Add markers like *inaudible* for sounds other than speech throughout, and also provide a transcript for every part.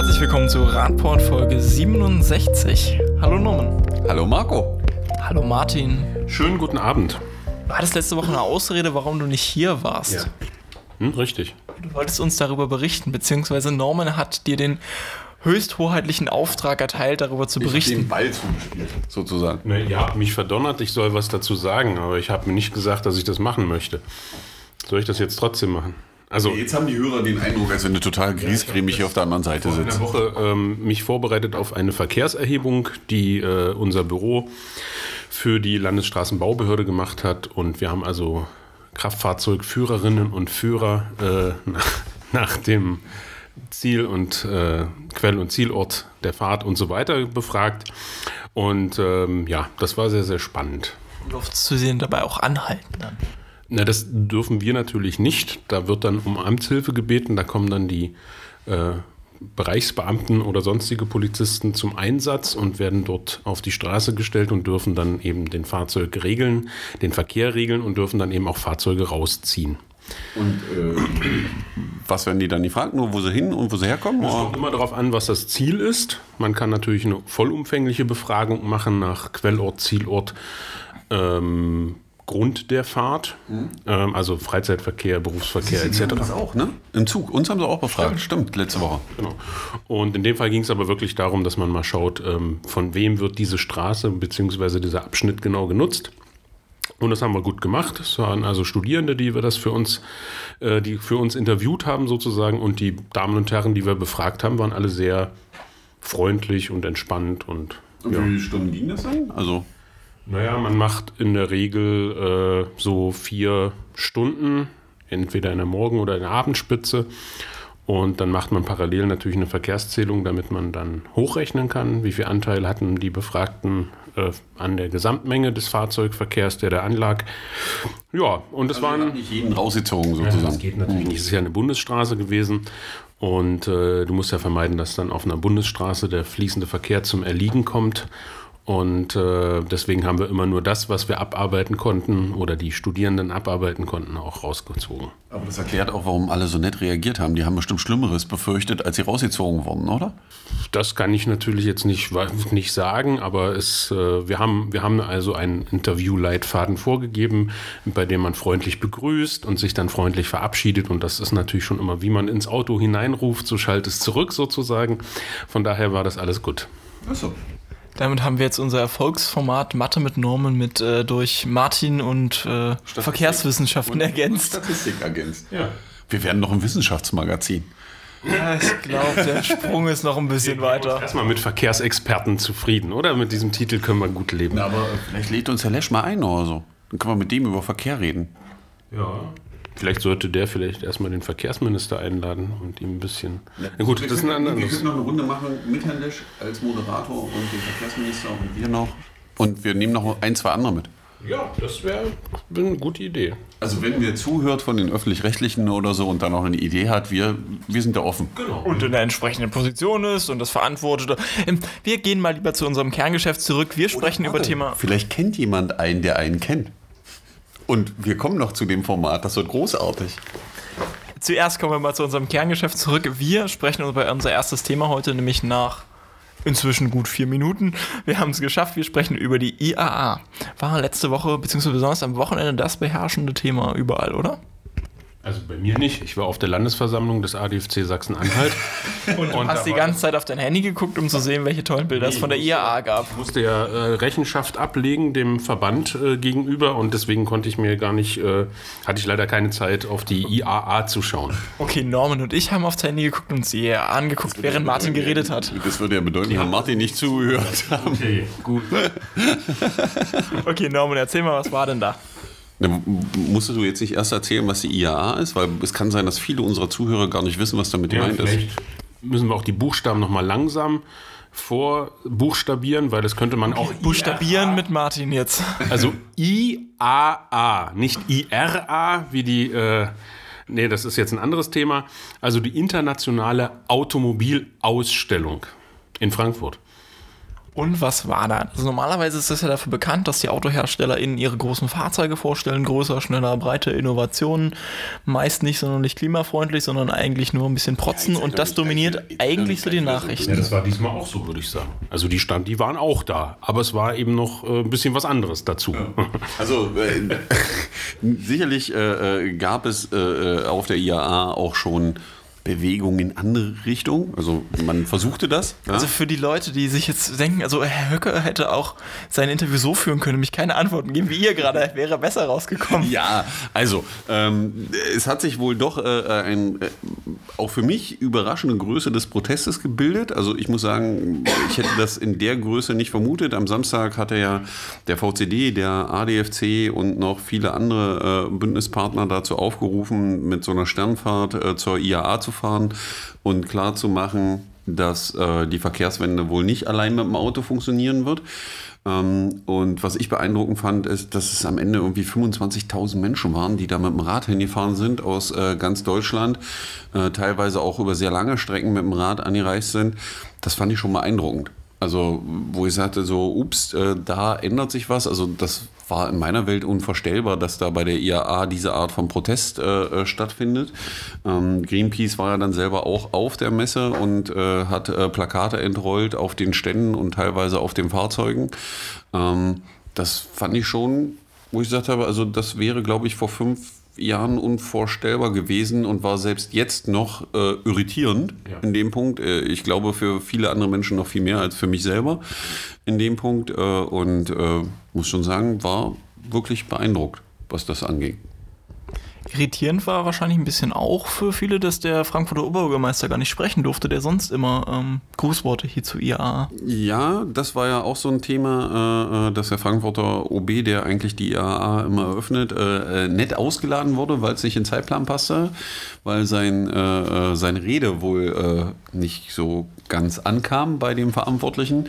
herzlich willkommen zu Radport Folge 67. Hallo Norman. Hallo Marco. Hallo Martin. Schönen guten Abend. Du hattest letzte Woche eine Ausrede, warum du nicht hier warst. Ja. Hm, richtig. Du wolltest uns darüber berichten, beziehungsweise Norman hat dir den höchsthoheitlichen Auftrag erteilt, darüber zu berichten. den Ball zugespielt, sozusagen. Ne, ihr habt mich verdonnert, ich soll was dazu sagen, aber ich habe mir nicht gesagt, dass ich das machen möchte. Soll ich das jetzt trotzdem machen? Also Jetzt haben die Hörer den Eindruck, als wenn du total griesgrämig hier auf der anderen Seite sitzt. Woche ähm, mich vorbereitet auf eine Verkehrserhebung, die äh, unser Büro für die Landesstraßenbaubehörde gemacht hat. Und wir haben also Kraftfahrzeugführerinnen und Führer äh, *laughs* nach, nach dem Ziel und äh, Quell- und Zielort der Fahrt und so weiter befragt. Und ähm, ja, das war sehr, sehr spannend. Du durftest zu sehen dabei auch anhalten dann. Na, das dürfen wir natürlich nicht. Da wird dann um Amtshilfe gebeten. Da kommen dann die äh, Bereichsbeamten oder sonstige Polizisten zum Einsatz und werden dort auf die Straße gestellt und dürfen dann eben den Fahrzeug regeln, den Verkehr regeln und dürfen dann eben auch Fahrzeuge rausziehen. Und äh, was werden die dann gefragt? Nur wo sie hin und wo sie herkommen? Es kommt immer darauf an, was das Ziel ist. Man kann natürlich eine vollumfängliche Befragung machen nach Quellort, Zielort, ähm, Grund der Fahrt, ähm, also Freizeitverkehr, Berufsverkehr etc. Haben das auch, ne? Im Zug. Uns haben sie auch befragt. Stimmt, letzte Woche. Genau. Und in dem Fall ging es aber wirklich darum, dass man mal schaut, ähm, von wem wird diese Straße bzw. dieser Abschnitt genau genutzt. Und das haben wir gut gemacht. Es waren also Studierende, die wir das für uns, äh, die für uns interviewt haben sozusagen. Und die Damen und Herren, die wir befragt haben, waren alle sehr freundlich und entspannt und Und wie viele Stunden ging das dann? Also, naja, man macht in der Regel äh, so vier Stunden, entweder in der Morgen- oder in der Abendspitze. Und dann macht man parallel natürlich eine Verkehrszählung, damit man dann hochrechnen kann, wie viel Anteil hatten die Befragten äh, an der Gesamtmenge des Fahrzeugverkehrs, der da anlag. Ja, und es waren. nicht jeden rausgezogen Ja, sozusagen. das geht natürlich nicht. Es ist ja eine Bundesstraße gewesen. Und äh, du musst ja vermeiden, dass dann auf einer Bundesstraße der fließende Verkehr zum Erliegen kommt. Und äh, deswegen haben wir immer nur das, was wir abarbeiten konnten oder die Studierenden abarbeiten konnten, auch rausgezogen. Aber das erklärt auch, warum alle so nett reagiert haben. Die haben bestimmt Schlimmeres befürchtet, als sie rausgezogen wurden, oder? Das kann ich natürlich jetzt nicht, nicht sagen, aber es, äh, wir, haben, wir haben also einen Interviewleitfaden vorgegeben, bei dem man freundlich begrüßt und sich dann freundlich verabschiedet. Und das ist natürlich schon immer, wie man ins Auto hineinruft, so schallt es zurück sozusagen. Von daher war das alles gut. Achso. Damit haben wir jetzt unser Erfolgsformat Mathe mit Norman mit äh, durch Martin und äh, Verkehrswissenschaften ergänzt. Statistik ergänzt. Ja. Wir werden noch im Wissenschaftsmagazin. Ja, ich glaube, der Sprung ist noch ein bisschen weiter. Erstmal mit Verkehrsexperten zufrieden, oder? Mit diesem Titel können wir gut leben. Na, aber vielleicht lädt uns Herr Lesch mal ein oder so. Dann können wir mit dem über Verkehr reden. Ja. Vielleicht sollte der vielleicht erstmal den Verkehrsminister einladen und ihm ein bisschen. Na gut, das ist ein Wir anderes. können noch eine Runde machen mit Herrn Lesch als Moderator und dem Verkehrsminister und wir noch. Und wir nehmen noch ein, zwei andere mit. Ja, das wäre eine gute Idee. Also wenn wer zuhört von den Öffentlich-Rechtlichen oder so und dann noch eine Idee hat, wir, wir sind da offen. Genau. und in der entsprechenden Position ist und das verantwortet. Ähm, Wir gehen mal lieber zu unserem Kerngeschäft zurück. Wir sprechen über Thema. Vielleicht kennt jemand einen, der einen kennt. Und wir kommen noch zu dem Format, das wird großartig. Zuerst kommen wir mal zu unserem Kerngeschäft zurück. Wir sprechen über unser erstes Thema heute, nämlich nach inzwischen gut vier Minuten. Wir haben es geschafft. Wir sprechen über die IAA. War letzte Woche, beziehungsweise besonders am Wochenende, das beherrschende Thema überall, oder? Also bei mir nicht. Ich war auf der Landesversammlung des ADFC Sachsen-Anhalt. *laughs* und Du hast die ganze Zeit auf dein Handy geguckt, um zu sehen, welche tollen Bilder es von der IAA gab. Ich musste ja äh, Rechenschaft ablegen dem Verband äh, gegenüber und deswegen konnte ich mir gar nicht, äh, hatte ich leider keine Zeit, auf die IAA zu schauen. Okay, Norman und ich haben aufs Handy geguckt und sie IAA angeguckt, während Martin geredet hat. Das würde ja bedeuten, wenn Martin nicht zugehört haben. Okay, gut. *laughs* Okay, Norman, erzähl mal, was war denn da? Na, m- musstest du jetzt nicht erst erzählen, was die IAA ist? Weil es kann sein, dass viele unserer Zuhörer gar nicht wissen, was damit Ja, gemeint ist. vielleicht müssen wir auch die Buchstaben nochmal langsam vorbuchstabieren, weil das könnte man auch Buchstabieren mit Martin jetzt. Also IAA, nicht IRA, wie die, äh, nee, das ist jetzt ein anderes Thema. Also die internationale Automobilausstellung in Frankfurt. Und was war da? Also normalerweise ist es ja dafür bekannt, dass die AutoherstellerInnen ihre großen Fahrzeuge vorstellen, größer, schneller, breite Innovationen, meist nicht sonderlich klimafreundlich, sondern eigentlich nur ein bisschen protzen Ja, und das dominiert ich- ich- eigentlich so die ich- Ja, Nachrichten. das war diesmal auch so, würde ich sagen. Also die stand, die waren auch da, aber es war eben noch äh, ein bisschen was anderes dazu. *laughs* Also äh, *laughs* sicherlich äh, äh, gab es äh, äh, auf der IAA auch schon Bewegungen in andere Richtungen. Also man versuchte das. Ja? Also für die Leute, die sich jetzt denken, also Herr Höcke hätte auch sein Interview so führen können, mich keine Antworten geben wie ihr gerade, *laughs* wäre besser rausgekommen. Ja, also ähm, es hat sich wohl doch äh, ein äh, auch für mich überraschende Größe des Protestes gebildet. Also ich muss sagen, ich hätte das in der Größe nicht vermutet. Am Samstag hatte ja der VCD, der ADFC und noch viele andere äh, Bündnispartner dazu aufgerufen, mit so einer Sternfahrt äh, zur IAA zu fahren und klar zu machen, dass äh, die Verkehrswende wohl nicht allein mit dem Auto funktionieren wird. Ähm, und was ich beeindruckend fand, ist, dass es am Ende irgendwie 25.000 Menschen waren, die da mit dem Rad hingefahren sind aus äh, ganz Deutschland, äh, teilweise auch über sehr lange Strecken mit dem Rad angereist sind. Das fand ich schon beeindruckend. Also, wo ich sagte, so, ups, äh, da ändert sich was. Also, das war in meiner Welt unvorstellbar, dass da bei der IAA diese Art von Protest äh, äh, stattfindet. Ähm, Greenpeace war ja dann selber auch auf der Messe und äh, hat äh, Plakate entrollt auf den Ständen und teilweise auf den Fahrzeugen. Ähm, das fand ich schon, wo ich gesagt habe, also das wäre, glaube ich, vor fünf Jahren unvorstellbar gewesen und war selbst jetzt noch äh, irritierend Ja. in dem Punkt. Äh, ich glaube für viele andere Menschen noch viel mehr als für mich selber in dem Punkt. Äh, und äh, muss schon sagen, war wirklich beeindruckt, was das anging. Irritierend war wahrscheinlich ein bisschen auch für viele, dass der Frankfurter Oberbürgermeister gar nicht sprechen durfte, der sonst immer ähm, Grußworte hier zu IAA. Ja, das war ja auch so ein Thema, äh, äh, dass der Frankfurter OB, der eigentlich die IAA immer eröffnet, äh, äh, nett ausgeladen wurde, weil es nicht in den Zeitplan passte, weil sein, äh, äh, seine Rede wohl nicht so ganz ankam bei dem Verantwortlichen.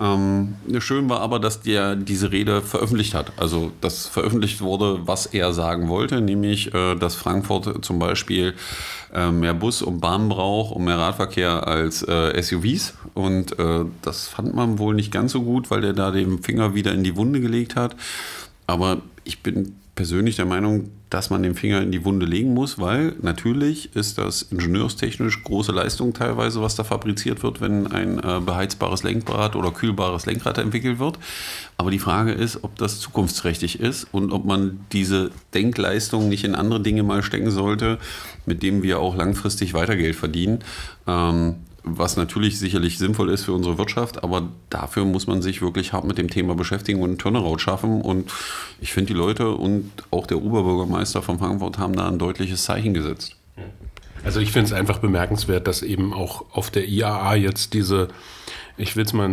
Ähm, schön war aber, dass der diese Rede veröffentlicht hat. Also, dass veröffentlicht wurde, was er sagen wollte, nämlich, dass Frankfurt zum Beispiel äh, mehr Bus- und Bahn braucht und mehr Radverkehr als äh, SUVs. Und äh, das fand man wohl nicht ganz so gut, weil der da den Finger wieder in die Wunde gelegt hat. Aber ich bin persönlich der Meinung, dass man den Finger in die Wunde legen muss, weil natürlich ist das ingenieurstechnisch große Leistung teilweise, was da fabriziert wird, wenn ein äh, beheizbares Lenkrad oder kühlbares Lenkrad entwickelt wird. Aber die Frage ist, ob das zukunftsträchtig ist und ob man diese Denkleistung nicht in andere Dinge mal stecken sollte, mit denen wir auch langfristig weiter Geld verdienen. Ähm, was natürlich sicherlich sinnvoll ist für unsere Wirtschaft, aber dafür muss man sich wirklich hart mit dem Thema beschäftigen und einen Turnaround schaffen. Und ich finde, die Leute und auch der Oberbürgermeister von Frankfurt haben da ein deutliches Zeichen gesetzt. Also ich finde es einfach bemerkenswert, dass eben auch auf der IAA jetzt diese, ich will es mal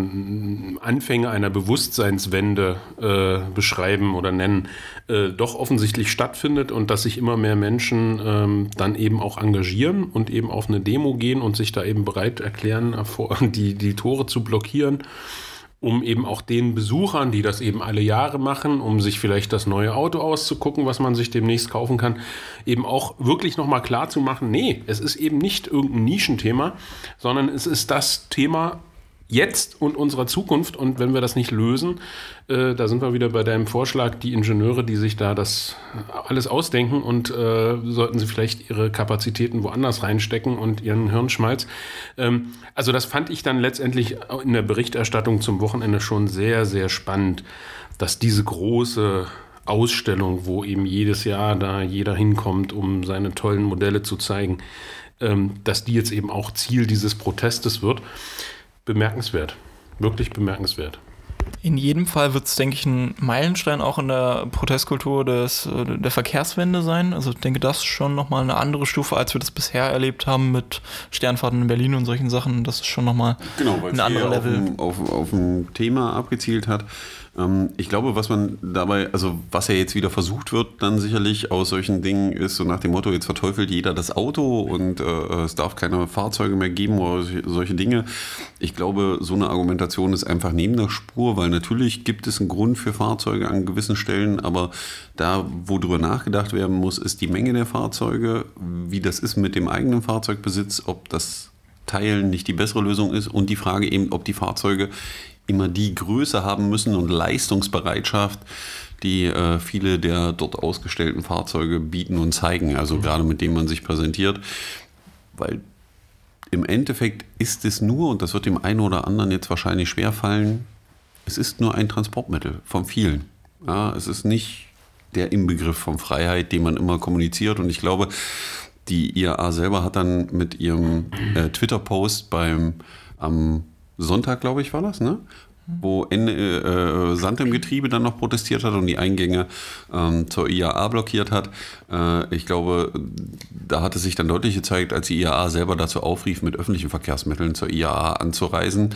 Anfänge einer Bewusstseinswende äh, beschreiben oder nennen, äh, doch offensichtlich stattfindet und dass sich immer mehr Menschen ähm, dann eben auch engagieren und eben auf eine Demo gehen und sich da eben bereit erklären, äh, *laughs* die, die Tore zu blockieren um eben auch den Besuchern, die das eben alle Jahre machen, um sich vielleicht das neue Auto auszugucken, was man sich demnächst kaufen kann, eben auch wirklich nochmal klar zu machen, nee, es ist eben nicht irgendein Nischenthema, sondern es ist das Thema jetzt und unserer Zukunft. Und wenn wir das nicht lösen, äh, da sind wir wieder bei deinem Vorschlag, die Ingenieure, die sich da das alles ausdenken und äh, sollten sie vielleicht ihre Kapazitäten woanders reinstecken und ihren Hirnschmalz. Ähm, also das fand ich dann letztendlich in der Berichterstattung zum Wochenende schon sehr, sehr spannend, dass diese große Ausstellung, wo eben jedes Jahr da jeder hinkommt, um seine tollen Modelle zu zeigen, ähm, dass die jetzt eben auch Ziel dieses Protestes wird. Bemerkenswert. Wirklich bemerkenswert. In jedem Fall wird es, denke ich, ein Meilenstein auch in der Protestkultur des, äh, der Verkehrswende sein. Also ich denke, das ist schon nochmal eine andere Stufe, als wir das bisher erlebt haben mit Sternfahrten in Berlin und solchen Sachen. Das ist schon nochmal Genau, weil ein es anderes hier auf, Level. ein- auf, auf ein Thema abgezielt hat. Ähm, ich glaube, was man dabei, also was ja jetzt wieder versucht wird, dann sicherlich aus solchen Dingen ist so nach dem Motto, jetzt verteufelt jeder das Auto und äh, es darf keine Fahrzeuge mehr geben oder solche- solche Dinge. Ich glaube, so eine Argumentation ist einfach neben der Spur, weil natürlich gibt es einen Grund für Fahrzeuge an gewissen Stellen, aber da, wo drüber nachgedacht werden muss, ist die Menge der Fahrzeuge, wie das ist mit dem eigenen Fahrzeugbesitz, ob das Teilen nicht die bessere Lösung ist und die Frage eben, ob die Fahrzeuge immer die Größe haben müssen und Leistungsbereitschaft, die äh, viele der dort ausgestellten Fahrzeuge bieten und zeigen. Also gerade mit dem man sich präsentiert. Weil im Endeffekt ist es nur, und das wird dem einen oder anderen jetzt wahrscheinlich schwerfallen, es ist nur ein Transportmittel von vielen. Ja, es ist nicht der Inbegriff von Freiheit, den man immer kommuniziert. Und ich glaube, die IAA selber hat dann mit ihrem äh, Twitter-Post beim am Sonntag, glaube ich, war das, ne? wo Ende, äh, Sand im Getriebe dann noch protestiert hat und die Eingänge ähm, zur IAA blockiert hat. Äh, ich glaube, da hat es sich dann deutlich gezeigt, als die IAA selber dazu aufrief, mit öffentlichen Verkehrsmitteln zur IAA anzureisen.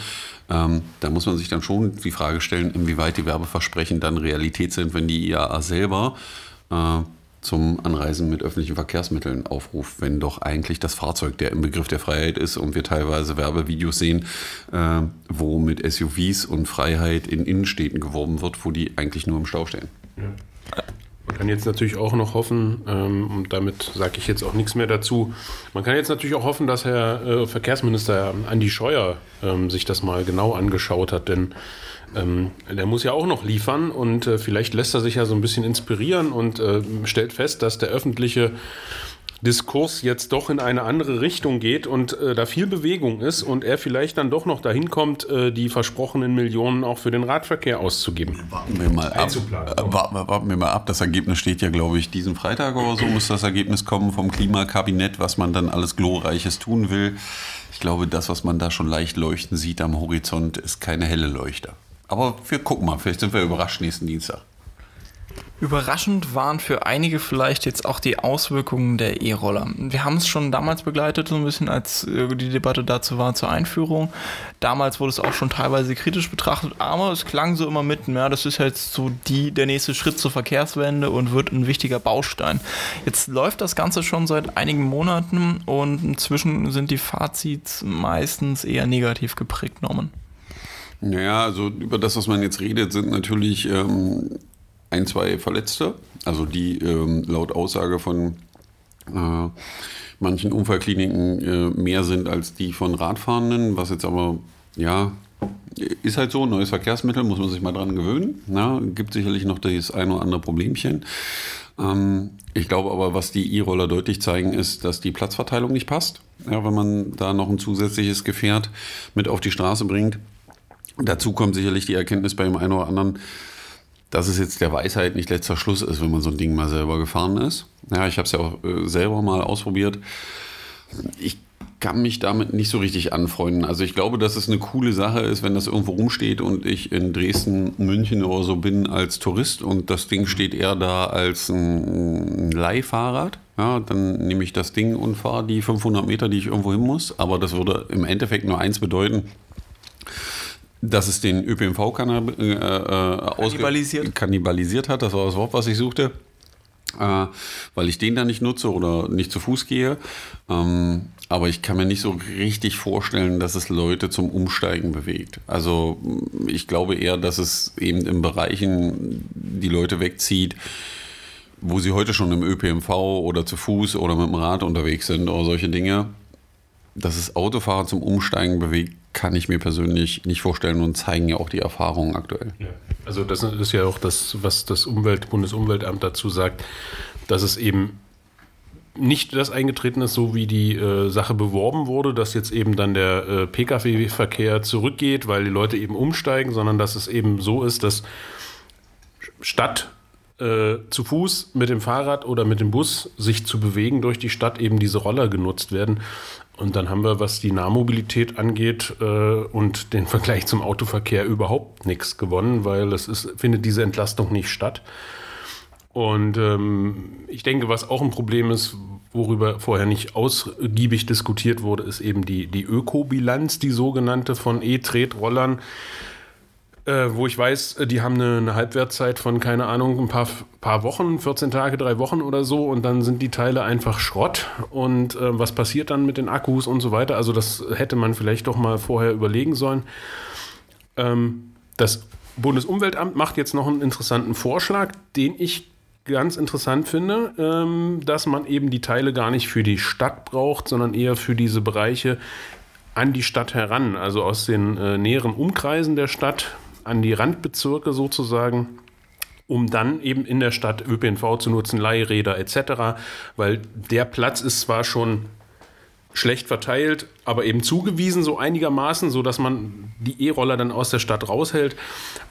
Ähm, da muss man sich dann schon die Frage stellen, inwieweit die Werbeversprechen dann Realität sind, wenn die IAA selber äh, zum Anreisen mit öffentlichen Verkehrsmitteln aufruft, wenn doch eigentlich das Fahrzeug der im Begriff der Freiheit ist und wir teilweise Werbevideos sehen, äh, wo mit SUVs und Freiheit in Innenstädten geworben wird, wo die eigentlich nur im Stau stehen. Ja. Man kann jetzt natürlich auch noch hoffen, ähm, und damit sage ich jetzt auch nichts mehr dazu, man kann jetzt natürlich auch hoffen, dass Herr äh, Verkehrsminister Andi Scheuer ähm, sich das mal genau angeschaut hat, denn ähm, der muss ja auch noch liefern und äh, vielleicht lässt er sich ja so ein bisschen inspirieren und äh, stellt fest, dass der öffentliche Diskurs jetzt doch in eine andere Richtung geht und äh, da viel Bewegung ist und er vielleicht dann doch noch dahin kommt, äh, die versprochenen Millionen auch für den Radverkehr auszugeben. Warten wir mal ab. Äh, warten, warten wir mal ab. Das Ergebnis steht ja, glaube ich, diesen Freitag oder so muss das Ergebnis kommen vom Klimakabinett, was man dann alles Glorreiches tun will. Ich glaube, das, was man da schon leicht leuchten sieht am Horizont, ist keine helle Leuchter. Aber wir gucken mal, vielleicht sind wir überrascht nächsten Dienstag. Überraschend waren für einige vielleicht jetzt auch die Auswirkungen der E-Roller. Wir haben es schon damals begleitet, so ein bisschen, als äh, die Debatte dazu war zur Einführung. Damals wurde es auch schon teilweise kritisch betrachtet, aber es klang so immer mitten, ja, das ist jetzt so die, der nächste Schritt zur Verkehrswende und wird ein wichtiger Baustein. Jetzt läuft das Ganze schon seit einigen Monaten und inzwischen sind die Fazits meistens eher negativ geprägt, Norman. Naja, also über das, was man jetzt redet, sind natürlich ähm, ein, zwei Verletzte, also die ähm, laut Aussage von äh, manchen Unfallkliniken äh, mehr sind als die von Radfahrenden, was jetzt aber, ja, ist halt so, neues Verkehrsmittel, muss man sich mal dran gewöhnen. Na, gibt sicherlich noch das ein oder andere Problemchen. Ähm, ich glaube aber, was die E-Roller deutlich zeigen, ist, dass die Platzverteilung nicht passt. Ja, wenn man da noch ein zusätzliches Gefährt mit auf die Straße bringt Dazu kommt sicherlich die Erkenntnis bei dem einen oder anderen, dass es jetzt der Weisheit nicht letzter Schluss ist, wenn man so ein Ding mal selber gefahren ist. Ja, ich habe es ja auch äh, selber mal ausprobiert. Ich kann mich damit nicht so richtig anfreunden. Also ich glaube, dass es eine coole Sache ist, wenn das irgendwo rumsteht und ich in Dresden, München oder so bin als Tourist und das Ding steht eher da als ein Leihfahrrad. Ja, dann nehme ich das Ding und fahre die 500 Meter, die ich irgendwo hin muss. Aber das würde im Endeffekt nur eins bedeuten dass es den ÖPNV äh, äh kannibalisiert. kannibalisiert hat. Das war das Wort, was ich suchte. Äh, weil ich den da nicht nutze oder nicht zu Fuß gehe. Ähm, aber ich kann mir nicht so richtig vorstellen, dass es Leute zum Umsteigen bewegt. Also ich glaube eher, dass es eben in Bereichen die Leute wegzieht, wo sie heute schon im ÖPNV oder zu Fuß oder mit dem Rad unterwegs sind oder solche Dinge. Dass es Autofahrer zum Umsteigen bewegt, kann ich mir persönlich nicht vorstellen und zeigen ja auch die Erfahrungen aktuell. Ja. Also das ist ja auch das, was das Umwelt, Bundesumweltamt dazu sagt, dass es eben nicht das eingetreten ist, so wie die äh, Sache beworben wurde, dass jetzt eben dann der äh, Pkw-Verkehr zurückgeht, weil die Leute eben umsteigen, sondern dass es eben so ist, dass statt äh, zu Fuß, mit dem Fahrrad oder mit dem Bus sich zu bewegen durch die Stadt eben diese Roller genutzt werden. Und dann haben wir, was die Nahmobilität angeht äh, und den *laughs* Vergleich zum Autoverkehr überhaupt nichts gewonnen, weil es ist, findet diese Entlastung nicht statt. Und ähm, ich denke, was auch ein Problem ist, worüber vorher nicht ausgiebig diskutiert wurde, ist eben die, die Ökobilanz, die sogenannte von E-Tretrollern äh, wo ich weiß, äh, die haben eine, eine, Halbwertszeit von, keine Ahnung, ein paar, paar Wochen, 14 Tage, drei Wochen oder so und dann sind die Teile einfach Schrott. Und äh, was passiert dann mit den Akkus und so weiter? Also das hätte man vielleicht doch mal vorher überlegen sollen. Ähm, das Bundesumweltamt macht jetzt noch einen interessanten Vorschlag, den ich ganz interessant finde, ähm, dass man eben die Teile gar nicht für die Stadt braucht, sondern eher für diese Bereiche, an die Stadt heran, also aus den äh, näheren Umkreisen der Stadt, an die Randbezirke sozusagen, um dann eben in der Stadt ÖPNV zu nutzen, Leihräder etc., weil der Platz ist zwar schon schlecht verteilt, aber eben zugewiesen so einigermaßen, so dass man die E-Roller dann aus der Stadt raushält.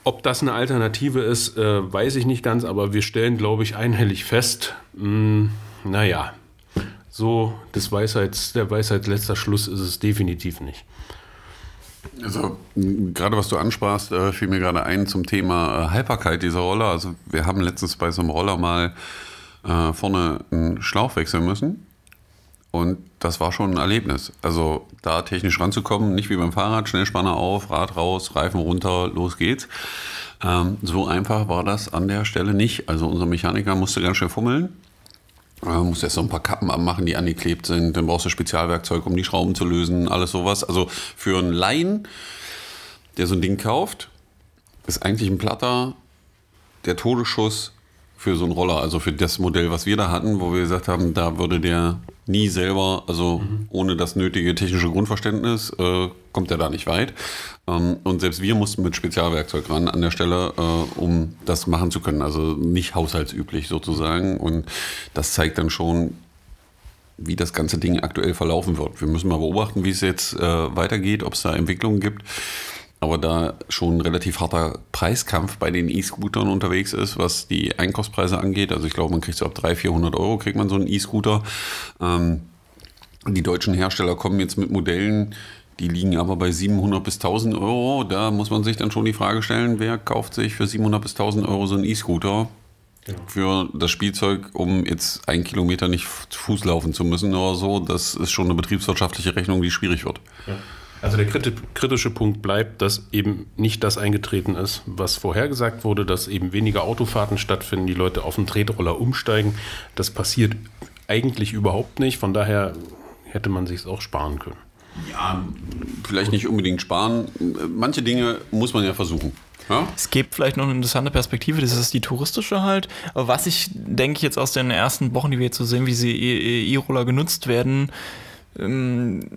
Ob das eine Alternative ist, äh, weiß ich nicht ganz, aber wir stellen, glaube ich, einhellig fest, mh, naja, so des Weisheits, der Weisheit letzter Schluss ist es definitiv nicht. Also gerade was du ansprachst, äh, fiel mir gerade ein zum Thema äh, Haltbarkeit dieser Roller. Also wir haben letztens bei so einem Roller mal äh, vorne einen Schlauch wechseln müssen. Und das war schon ein Erlebnis. Also da technisch ranzukommen, nicht wie beim Fahrrad, Schnellspanner auf, Rad raus, Reifen runter, los geht's. Ähm, so einfach war das an der Stelle nicht. Also unser Mechaniker musste ganz schön fummeln. Man muss erst so ein paar Kappen abmachen, die angeklebt sind. Dann brauchst du Spezialwerkzeug, um die Schrauben zu lösen, alles sowas. Also für einen Laien, der so ein Ding kauft, ist eigentlich ein Platter der Todesschuss für so einen Roller. Also für das Modell, was wir da hatten, wo wir gesagt haben, da würde der nie selber, also mhm. ohne das nötige technische Grundverständnis, äh, kommt er da nicht weit. Ähm, und selbst wir mussten mit Spezialwerkzeug ran an der Stelle, äh, um das machen zu können. Also nicht haushaltsüblich sozusagen. Und das zeigt dann schon, wie das ganze Ding aktuell verlaufen wird. Wir müssen mal beobachten, wie es jetzt äh, weitergeht, ob es da Entwicklungen gibt. Aber da schon ein relativ harter Preiskampf bei den E-Scootern unterwegs ist, was die Einkaufspreise angeht. Also ich glaube, man kriegt so ab 300, 400 Euro kriegt man so einen E-Scooter. Ähm, die deutschen Hersteller kommen jetzt mit Modellen, die liegen aber bei 700 bis 1000 Euro. Da muss man sich dann schon die Frage stellen, wer kauft sich für 700 bis 1000 Euro so einen E-Scooter? Genau. Für das Spielzeug, um jetzt einen Kilometer nicht zu Fuß laufen zu müssen oder so, das ist schon eine betriebswirtschaftliche Rechnung, die schwierig wird. Ja. Also der kritische Punkt bleibt, dass eben nicht das eingetreten ist, was vorhergesagt wurde, dass eben weniger Autofahrten stattfinden, die Leute auf den Tretroller umsteigen. Das passiert eigentlich überhaupt nicht. Von daher hätte man sich es auch sparen können. Ja, vielleicht nicht unbedingt sparen. Manche Dinge muss man ja versuchen. Ja? Es gibt vielleicht noch eine interessante Perspektive, das ist die touristische halt. Aber was ich denke jetzt aus den ersten Wochen, die wir jetzt so sehen, wie sie E-Roller genutzt werden,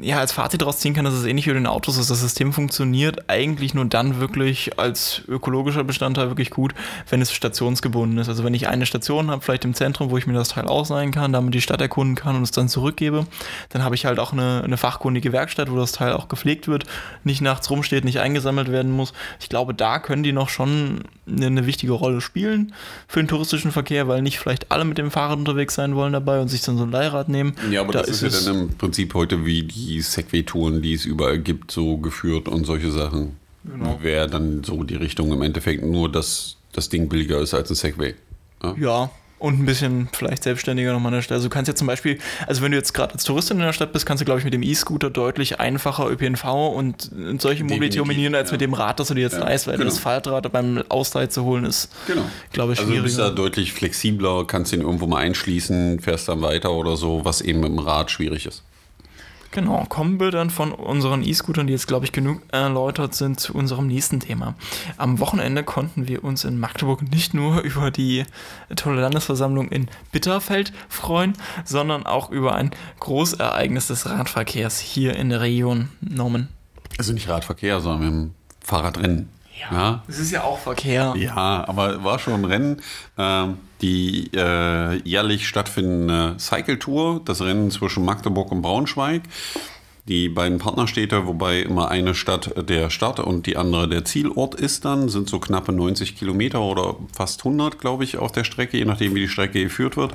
ja, als Fazit daraus ziehen kann, dass es ähnlich wie in den Autos ist. Das System funktioniert eigentlich nur dann wirklich als ökologischer Bestandteil wirklich gut, wenn es stationsgebunden ist. Also wenn ich eine Station habe, vielleicht im Zentrum, wo ich mir das Teil ausleihen kann, damit die Stadt erkunden kann und es dann zurückgebe, dann habe ich halt auch eine, eine fachkundige Werkstatt, wo das Teil auch gepflegt wird, nicht nachts rumsteht, nicht eingesammelt werden muss. Ich glaube, da können die noch schon eine, eine wichtige Rolle spielen für den touristischen Verkehr, weil nicht vielleicht alle mit dem Fahrrad unterwegs sein wollen dabei und sich dann so ein Leihrad nehmen. Ja, aber da das ist, ist ja dann im Prinzip Prinzip heute wie die Segway-Touren, die es überall gibt, so geführt und solche Sachen. Genau. Wäre dann so die Richtung im Endeffekt nur, dass das Ding billiger ist als ein Segway. Ja, ja und ein bisschen vielleicht selbstständiger nochmal an der Stelle. Also du kannst ja zum Beispiel, also wenn du jetzt gerade als Touristin in der Stadt bist, kannst du, glaube ich, mit dem E-Scooter deutlich einfacher ÖPNV und solche Mobilität dominieren, als ja. mit dem Rad, das du dir jetzt ja, leist, weil genau. das Fahrrad beim Ausleih zu holen ist, genau. glaube ich, schwierig. Also du bist da deutlich flexibler, kannst ihn irgendwo mal einschließen, fährst dann weiter oder so, was eben mit dem Rad schwierig ist. Genau, kommen wir dann von unseren E-Scootern, die jetzt, glaube ich, genug erläutert sind, zu unserem nächsten Thema. Am Wochenende konnten wir uns in Magdeburg nicht nur *laughs* über die tolle Landesversammlung in Bitterfeld freuen, sondern auch über ein Großereignis des Radverkehrs hier in der Region Norman. Also nicht Radverkehr, sondern Fahrradrennen. Ja, es ist ja auch Verkehr. Ja, aber war schon ein Rennen. Ähm, die äh, jährlich stattfindende Cycle Tour, das Rennen zwischen Magdeburg und Braunschweig. Die beiden Partnerstädte, wobei immer eine Stadt der Start und die andere der Zielort ist dann, sind so knappe 90 Kilometer oder fast 100, glaube ich, auf der Strecke, je nachdem, wie die Strecke geführt wird.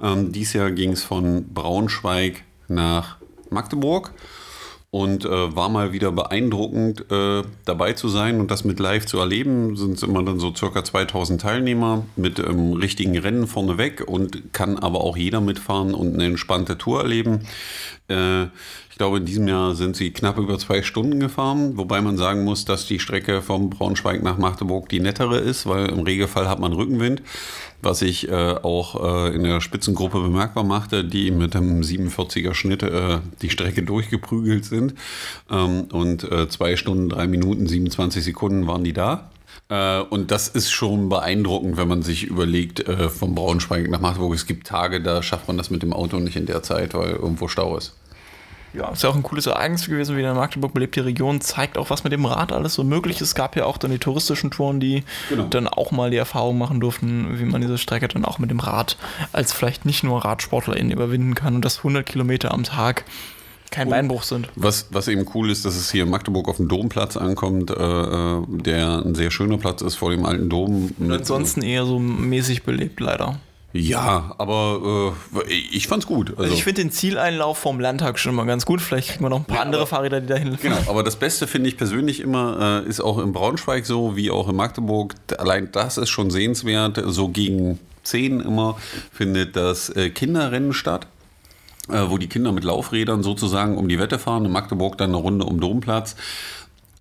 Ähm, dies Jahr ging es von Braunschweig nach Magdeburg und äh, war mal wieder beeindruckend äh, dabei zu sein und das mit live zu erleben. Sind immer dann so circa 2000 Teilnehmer mit ähm, richtigen Rennen vorneweg und kann aber auch jeder mitfahren und eine entspannte Tour erleben. Äh, ich glaube, in diesem Jahr sind sie knapp über zwei Stunden gefahren, wobei man sagen muss, dass die Strecke vom Braunschweig nach Magdeburg die nettere ist, weil im Regelfall hat man Rückenwind was ich äh, auch äh, in der Spitzengruppe bemerkbar machte, die mit einem 47er Schnitt äh, die Strecke durchgeprügelt sind. Ähm, und äh, zwei Stunden, drei Minuten, 27 Sekunden waren die da. Äh, und das ist schon beeindruckend, wenn man sich überlegt, äh, vom Braunschweig nach Magdeburg. Es gibt Tage, da schafft man das mit dem Auto nicht in der Zeit, weil irgendwo Stau ist. Ja, ist ja auch ein cooles Ereignis gewesen, wie in Magdeburg belebte Region, zeigt auch, was mit dem Rad alles so möglich ist. Es gab ja auch dann die touristischen Touren, die genau. dann auch mal die Erfahrung machen durften, wie man diese Strecke dann auch mit dem Rad als vielleicht nicht nur RadsportlerInnen überwinden kann und das 100 Kilometer am Tag kein Beinbruch sind. Was, was eben cool ist, dass es hier in Magdeburg auf dem Domplatz ankommt, äh, äh der ein sehr schöner Platz ist vor dem alten Dom. Und ansonsten eher so mäßig belebt, leider. Ja, aber äh, ich fand's gut. Also, also ich finde den Zieleinlauf vom Landtag schon mal ganz gut. Vielleicht kriegen wir noch ein paar ja, andere aber, Fahrräder, die dahin Genau, aber das Beste finde ich persönlich immer, äh, ist auch in Braunschweig so, wie auch in Magdeburg. Allein das ist schon sehenswert. So gegen 10 immer findet das äh, Kinderrennen statt. Äh, wo die Kinder mit Laufrädern sozusagen um die Wette fahren. In Magdeburg dann eine Runde um Domplatz.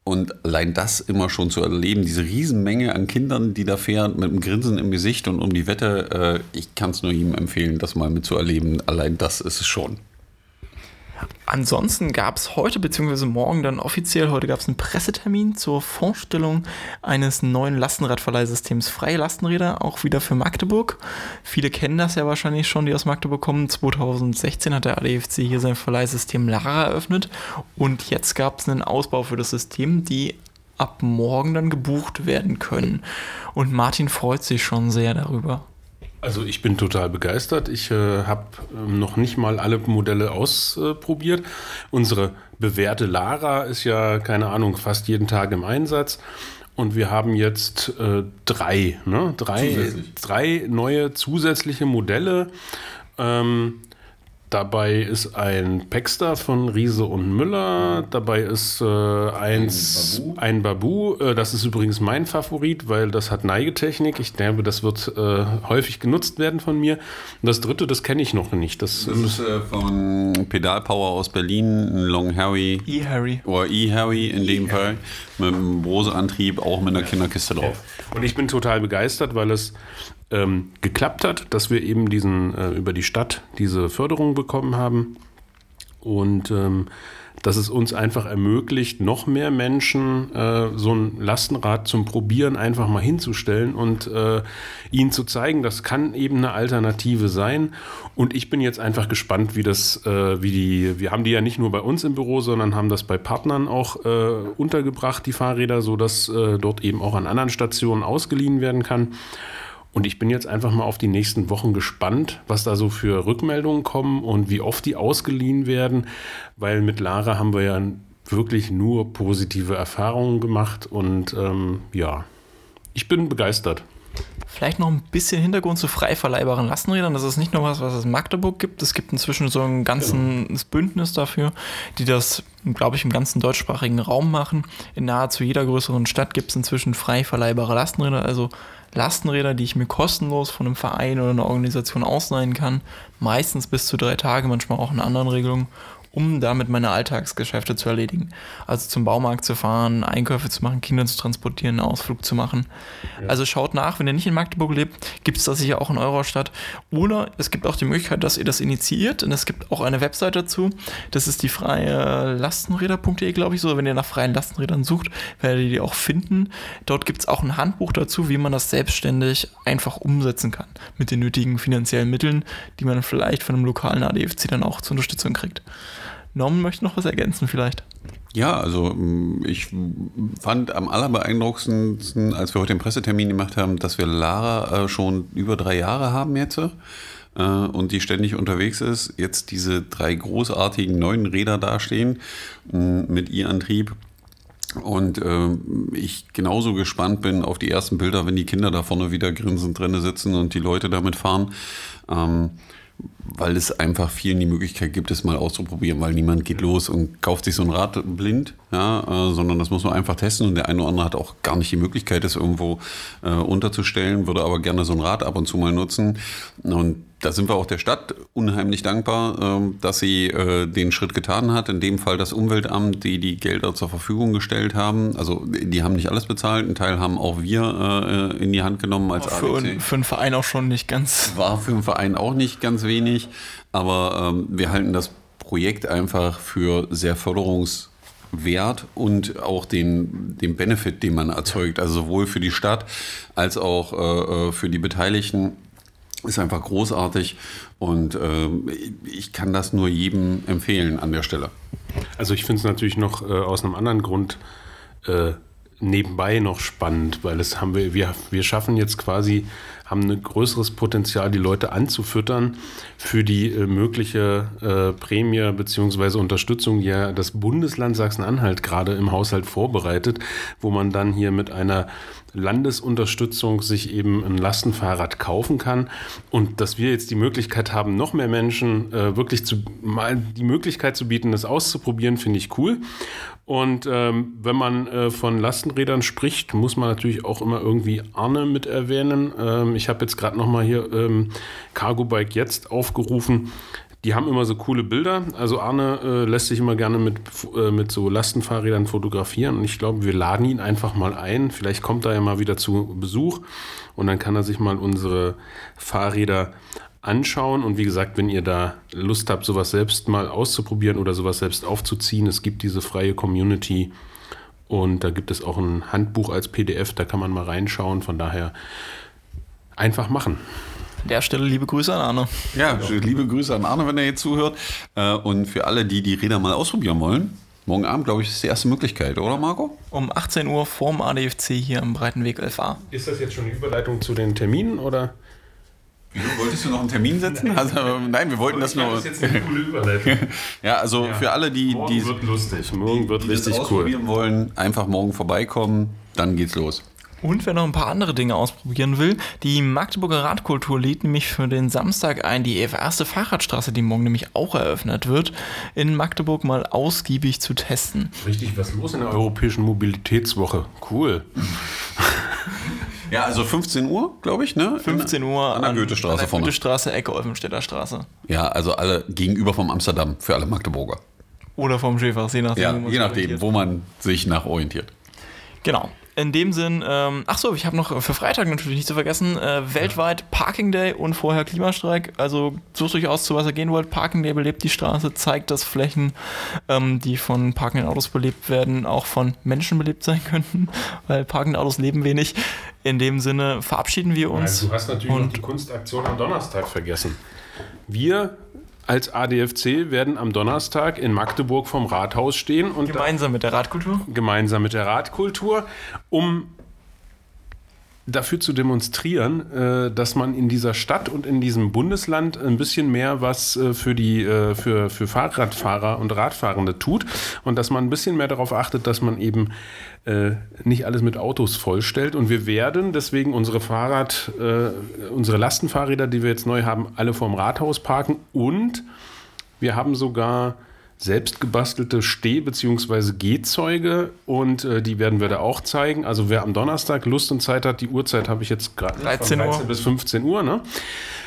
Und allein das immer schon zu erleben, diese Riesenmenge an Kindern, die da fährt, mit einem Grinsen im Gesicht und um die Wette, äh, ich kann es nur jedem empfehlen, das mal mitzuerleben. Allein das ist es schon. Ansonsten gab es heute bzw. morgen dann offiziell, heute gab es einen Pressetermin zur Vorstellung eines neuen Lastenradverleihsystems Freie Lastenräder, auch wieder für Magdeburg. Viele kennen das ja wahrscheinlich schon, die aus Magdeburg kommen. 2016 hat der ADFC hier sein Verleihsystem Lara eröffnet und jetzt gab es einen Ausbau für das System, die ab morgen dann gebucht werden können. Und Martin freut sich schon sehr darüber. Also ich bin total begeistert. Ich äh, habe äh, noch nicht mal alle Modelle ausprobiert. Unsere bewährte Lara ist ja, keine Ahnung, fast jeden Tag im Einsatz. Und wir haben jetzt äh, drei, ne? drei, drei neue zusätzliche Modelle. Ähm, Dabei ist ein Pexter von Riese und Müller. Dabei ist äh, eins, ein Babu. Ein Babu. Äh, das ist übrigens mein Favorit, weil das hat Neigetechnik. Ich denke, das wird äh, häufig genutzt werden von mir. Und das dritte, das kenne ich noch nicht. Das, das ist äh, von Pedalpower aus Berlin, ein Long Harry. E-Harry. Oder E-Harry in dem e Fall. Mit einem Bose-Antrieb, auch mit einer Kinderkiste drauf. Und ich bin total begeistert, weil es ähm, geklappt hat, dass wir eben diesen äh, über die Stadt diese Förderung bekommen haben und ähm, dass es uns einfach ermöglicht, noch mehr Menschen äh, so ein Lastenrad zum Probieren einfach mal hinzustellen und äh, ihnen zu zeigen, das kann eben eine Alternative sein. Und ich bin jetzt einfach gespannt, wie das, äh, wie die, wir haben die ja nicht nur bei uns im Büro, sondern haben das bei Partnern auch äh, untergebracht, die Fahrräder, sodass äh, dort eben auch an anderen Stationen ausgeliehen werden kann. Und ich bin jetzt einfach mal auf die nächsten Wochen gespannt, was da so für Rückmeldungen kommen und wie oft die ausgeliehen werden, weil mit Lara haben wir ja wirklich nur positive Erfahrungen gemacht und ähm, ja, ich bin begeistert. Vielleicht noch ein bisschen Hintergrund zu frei verleihbaren Lastenrädern. Das ist nicht nur was, was es in Magdeburg gibt. Es gibt inzwischen so ein ganzes. Bündnis dafür, die das, glaube ich, im ganzen deutschsprachigen Raum machen. In nahezu jeder größeren Stadt gibt es inzwischen frei verleihbare Lastenräder, also Lastenräder, die ich mir kostenlos von einem Verein oder einer Organisation ausleihen kann. Meistens bis zu drei Tage, manchmal auch in anderen Regelungen um damit meine Alltagsgeschäfte zu erledigen. Also zum Baumarkt zu fahren, Einkäufe zu machen, Kinder zu transportieren, einen Ausflug zu machen. Ja. Also schaut nach, wenn ihr nicht in Magdeburg lebt, gibt es das sicher auch in eurer Stadt. Oder es gibt auch die Möglichkeit, dass ihr das initiiert und es gibt auch eine Website dazu. Das ist die freie Lastenräder.de, glaube ich, so. Wenn ihr nach freien Lastenrädern sucht, werdet ihr die auch finden. Dort gibt es auch ein Handbuch dazu, wie man das selbstständig einfach umsetzen kann. Mit den nötigen finanziellen Mitteln, die man vielleicht von einem lokalen ADFC dann auch zur Unterstützung kriegt. Norman möchte noch was ergänzen vielleicht. Ja, also mm, ich fand am allerbeeindruckendsten, als wir heute den Pressetermin gemacht haben, dass wir Lara äh, schon über drei Jahre haben jetzt äh, und die ständig unterwegs ist. Jetzt diese drei großartigen neuen Räder dastehen mm, mit ihr Antrieb. Und äh, ich genauso gespannt bin auf die ersten Bilder, wenn die Kinder da vorne wieder grinsend drin sitzen und die Leute damit fahren. Ähm, weil es einfach vielen die Möglichkeit gibt, es mal auszuprobieren, weil niemand geht los und kauft sich so ein Rad blind, ja, äh, sondern das muss man einfach testen und der eine oder andere hat auch gar nicht die Möglichkeit, es irgendwo äh, unterzustellen, würde aber gerne so ein Rad ab und zu mal nutzen und da sind wir auch der Stadt unheimlich dankbar, ähm, dass sie äh, den Schritt getan hat. In dem Fall das Umweltamt, die die Gelder zur Verfügung gestellt haben. Also die haben nicht alles bezahlt, einen Teil haben auch wir äh, in die Hand genommen als für, ADC. Für einen Verein auch schon nicht ganz. War für einen Verein auch nicht ganz wenig, aber ähm, wir halten das Projekt einfach für sehr förderungswert und auch den, den Benefit, den man erzeugt, also sowohl für die Stadt als auch äh, äh für die Beteiligten ist einfach großartig und äh, ich kann das nur jedem empfehlen an der Stelle. Also ich finde es natürlich noch äh, aus einem anderen Grund äh, nebenbei noch spannend, weil es haben wir, wir, wir schaffen jetzt quasi, haben ein größeres Potenzial, die Leute anzufüttern für die äh, mögliche äh, Prämie bzw. Unterstützung, die ja das Bundesland Sachsen-Anhalt gerade im Haushalt vorbereitet, wo man dann hier mit einer Landesunterstützung sich eben ein Lastenfahrrad kaufen kann und dass wir jetzt die Möglichkeit haben, noch mehr Menschen äh, wirklich zu mal die Möglichkeit zu bieten, das auszuprobieren, finde ich cool. Und ähm, wenn man äh, von Lastenrädern spricht, muss man natürlich auch immer irgendwie Arne mit erwähnen. Ähm, ich habe jetzt gerade noch mal hier ähm, Cargo Bike jetzt aufgerufen. Die haben immer so coole Bilder. Also Arne äh, lässt sich immer gerne mit, äh, mit so Lastenfahrrädern fotografieren. Und ich glaube, wir laden ihn einfach mal ein. Vielleicht kommt er ja mal wieder zu Besuch. Und dann kann er sich mal unsere Fahrräder anschauen. Und wie gesagt, wenn ihr da Lust habt, sowas selbst mal auszuprobieren oder sowas selbst aufzuziehen, es gibt diese freie Community. Und da gibt es auch ein Handbuch als PDF, da kann man mal reinschauen. Von daher einfach machen. An der Stelle liebe Grüße an Arne. Ja, liebe Grüße an Arne, wenn er jetzt zuhört. Äh, Und für alle, die die Räder mal ausprobieren wollen, morgen Abend, glaube ich, ist die erste Möglichkeit, oder Marco? Um 18 Uhr vorm ADFC hier am Breitenweg 11a. Ist das jetzt schon eine Überleitung zu den Terminen oder? Wolltest du noch einen Termin setzen? Also, nein, wir wollten das nur. jetzt eine coole Überleitung. *laughs* Ja, also für alle, die, die, wird lustig. Morgen wird die das richtig cool. ausprobieren wollen, einfach morgen vorbeikommen, dann geht's los. Und wer noch ein paar andere Dinge ausprobieren will, die Magdeburger Radkultur lädt nämlich für den Samstag ein, die erste Fahrradstraße, die morgen nämlich auch eröffnet wird, in Magdeburg mal ausgiebig zu testen. Richtig was los in der Europäischen Mobilitätswoche. Cool. Ja, also 15 Uhr, glaube ich, ne? 15 Uhr An der Goethestraße an der vorne. Goethestraße, Ecke Olfenstädter Straße. Ja, also alle gegenüber vom Amsterdam, für alle Magdeburger. Oder vom Schäfer, je nachdem, Ja, je nachdem, wo man sich nach orientiert. Genau. In dem Sinn, ähm, ach so, ich habe noch für Freitag natürlich nicht zu vergessen, äh, weltweit Parking Day und vorher Klimastreik. Also sucht euch aus, zu was ihr gehen wollt. Parking Day belebt die Straße, zeigt, dass Flächen, ähm, die von parkenden Autos belebt werden, auch von Menschen belebt sein könnten, *laughs* weil parkende Autos leben wenig. In dem Sinne verabschieden wir uns. Also, du hast natürlich noch die Kunstaktion am Donnerstag vergessen. Wir als ADFC werden am Donnerstag in Magdeburg vom Rathaus stehen und gemeinsam mit der Radkultur. gemeinsam mit der Radkultur, um dafür zu demonstrieren, äh, dass man in dieser Stadt und in diesem Bundesland ein bisschen mehr was äh, für die äh, für, für Fahrradfahrer und Radfahrende tut und dass man ein bisschen mehr darauf achtet, dass man eben nicht alles mit Autos vollstellt. Und wir werden deswegen unsere Fahrrad, unsere Lastenfahrräder, die wir jetzt neu haben, alle vorm Rathaus parken und wir haben sogar selbst gebastelte Steh- bzw. Gehzeuge und äh, die werden wir da auch zeigen. Also wer am Donnerstag Lust und Zeit hat, die Uhrzeit habe ich jetzt gerade 13 von Uhr. 13 bis 15 Uhr, ne?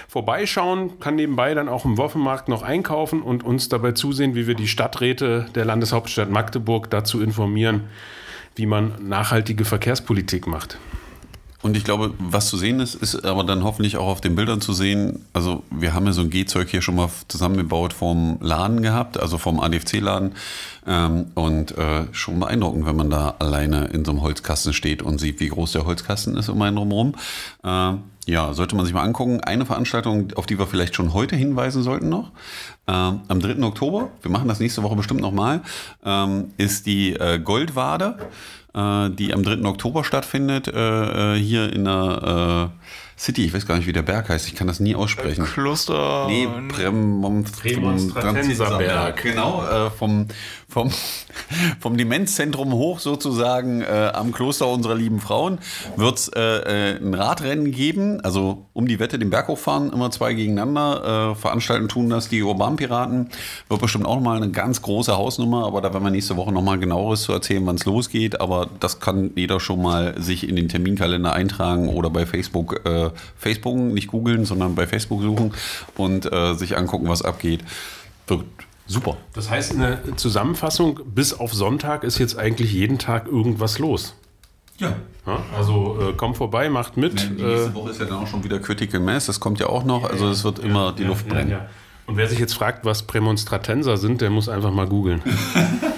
Vorbeischauen, kann nebenbei dann auch im Wochenmarkt noch einkaufen und uns dabei zusehen, wie wir die Stadträte der Landeshauptstadt Magdeburg dazu informieren, wie man nachhaltige Verkehrspolitik macht. Und ich glaube, was zu sehen ist, ist aber dann hoffentlich auch auf den Bildern zu sehen. Also wir haben ja so ein Gehzeug hier schon mal zusammengebaut vom Laden gehabt, also vom ADFC-Laden. Ähm, und äh, schon beeindruckend, wenn man da alleine in so einem Holzkasten steht und sieht, wie groß der Holzkasten ist um einen drumherum. Ähm, ja, sollte man sich mal angucken. Eine Veranstaltung, auf die wir vielleicht schon heute hinweisen sollten noch. Ähm, am 3. Oktober, wir machen das nächste Woche bestimmt nochmal, ist die äh, Goldwade, äh, die am 3. Oktober stattfindet, äh, äh, hier in der äh, City. Ich weiß gar nicht, wie der Berg heißt. Ich kann das nie aussprechen. Kloster. Nee, Prämonstratenserberg. Genau, äh, vom, vom, *laughs* vom Demenzzentrum hoch sozusagen äh, am Kloster unserer lieben Frauen wird es äh, äh, ein Radrennen geben. Also um die Wette den Berg hochfahren, immer zwei gegeneinander. Äh, veranstalten tun das die Urbanpiraten. Wird bestimmt auch nochmal eine ganz große Hausnummer, aber da werden wir nächste Woche nochmal genaueres zu erzählen, wann es losgeht. Aber das kann jeder schon mal sich in den Terminkalender eintragen oder bei Facebook, äh, Facebook nicht googeln, sondern bei Facebook suchen und äh, sich angucken, was abgeht. Wird super. Das heißt, in der Zusammenfassung, bis auf Sonntag ist jetzt eigentlich jeden Tag irgendwas los. Ja. Ja, also äh, kommt vorbei, macht mit. Die äh, nächste Woche ist ja dann auch schon wieder Critical Mass, das kommt ja auch noch, also es wird immer die ja, Luft ja, brennen. ja. Und wer sich jetzt fragt, was Prämonstratenser sind, der muss einfach mal googeln. *laughs*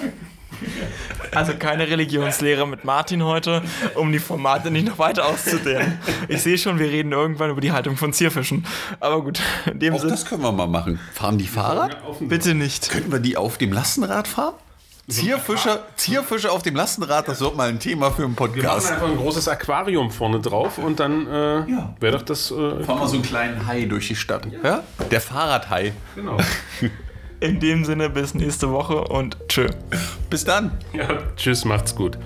Also keine Religionslehre mit Martin heute, um die Formate nicht noch weiter auszudehnen. Ich sehe schon, wir reden irgendwann über die Haltung von Zierfischen. Aber gut, in dem Auch Sinn. das können wir mal machen. Fahren die Fahrrad? Bitte nicht. Könnten wir die auf dem Lastenrad fahren? Zierfische, Zierfische auf dem Lastenrad, das wird mal ein Thema für einen Podcast. Wir machen einfach ein großes Aquarium vorne drauf und dann äh, Ja. wäre doch das. Äh, Fahren wir so einen kleinen Hai durch die Stadt. Ja? Der Fahrradhai. genau. *laughs* In dem Sinne, bis nächste Woche und tschö. Bis dann. Ja, tschüss, macht's gut.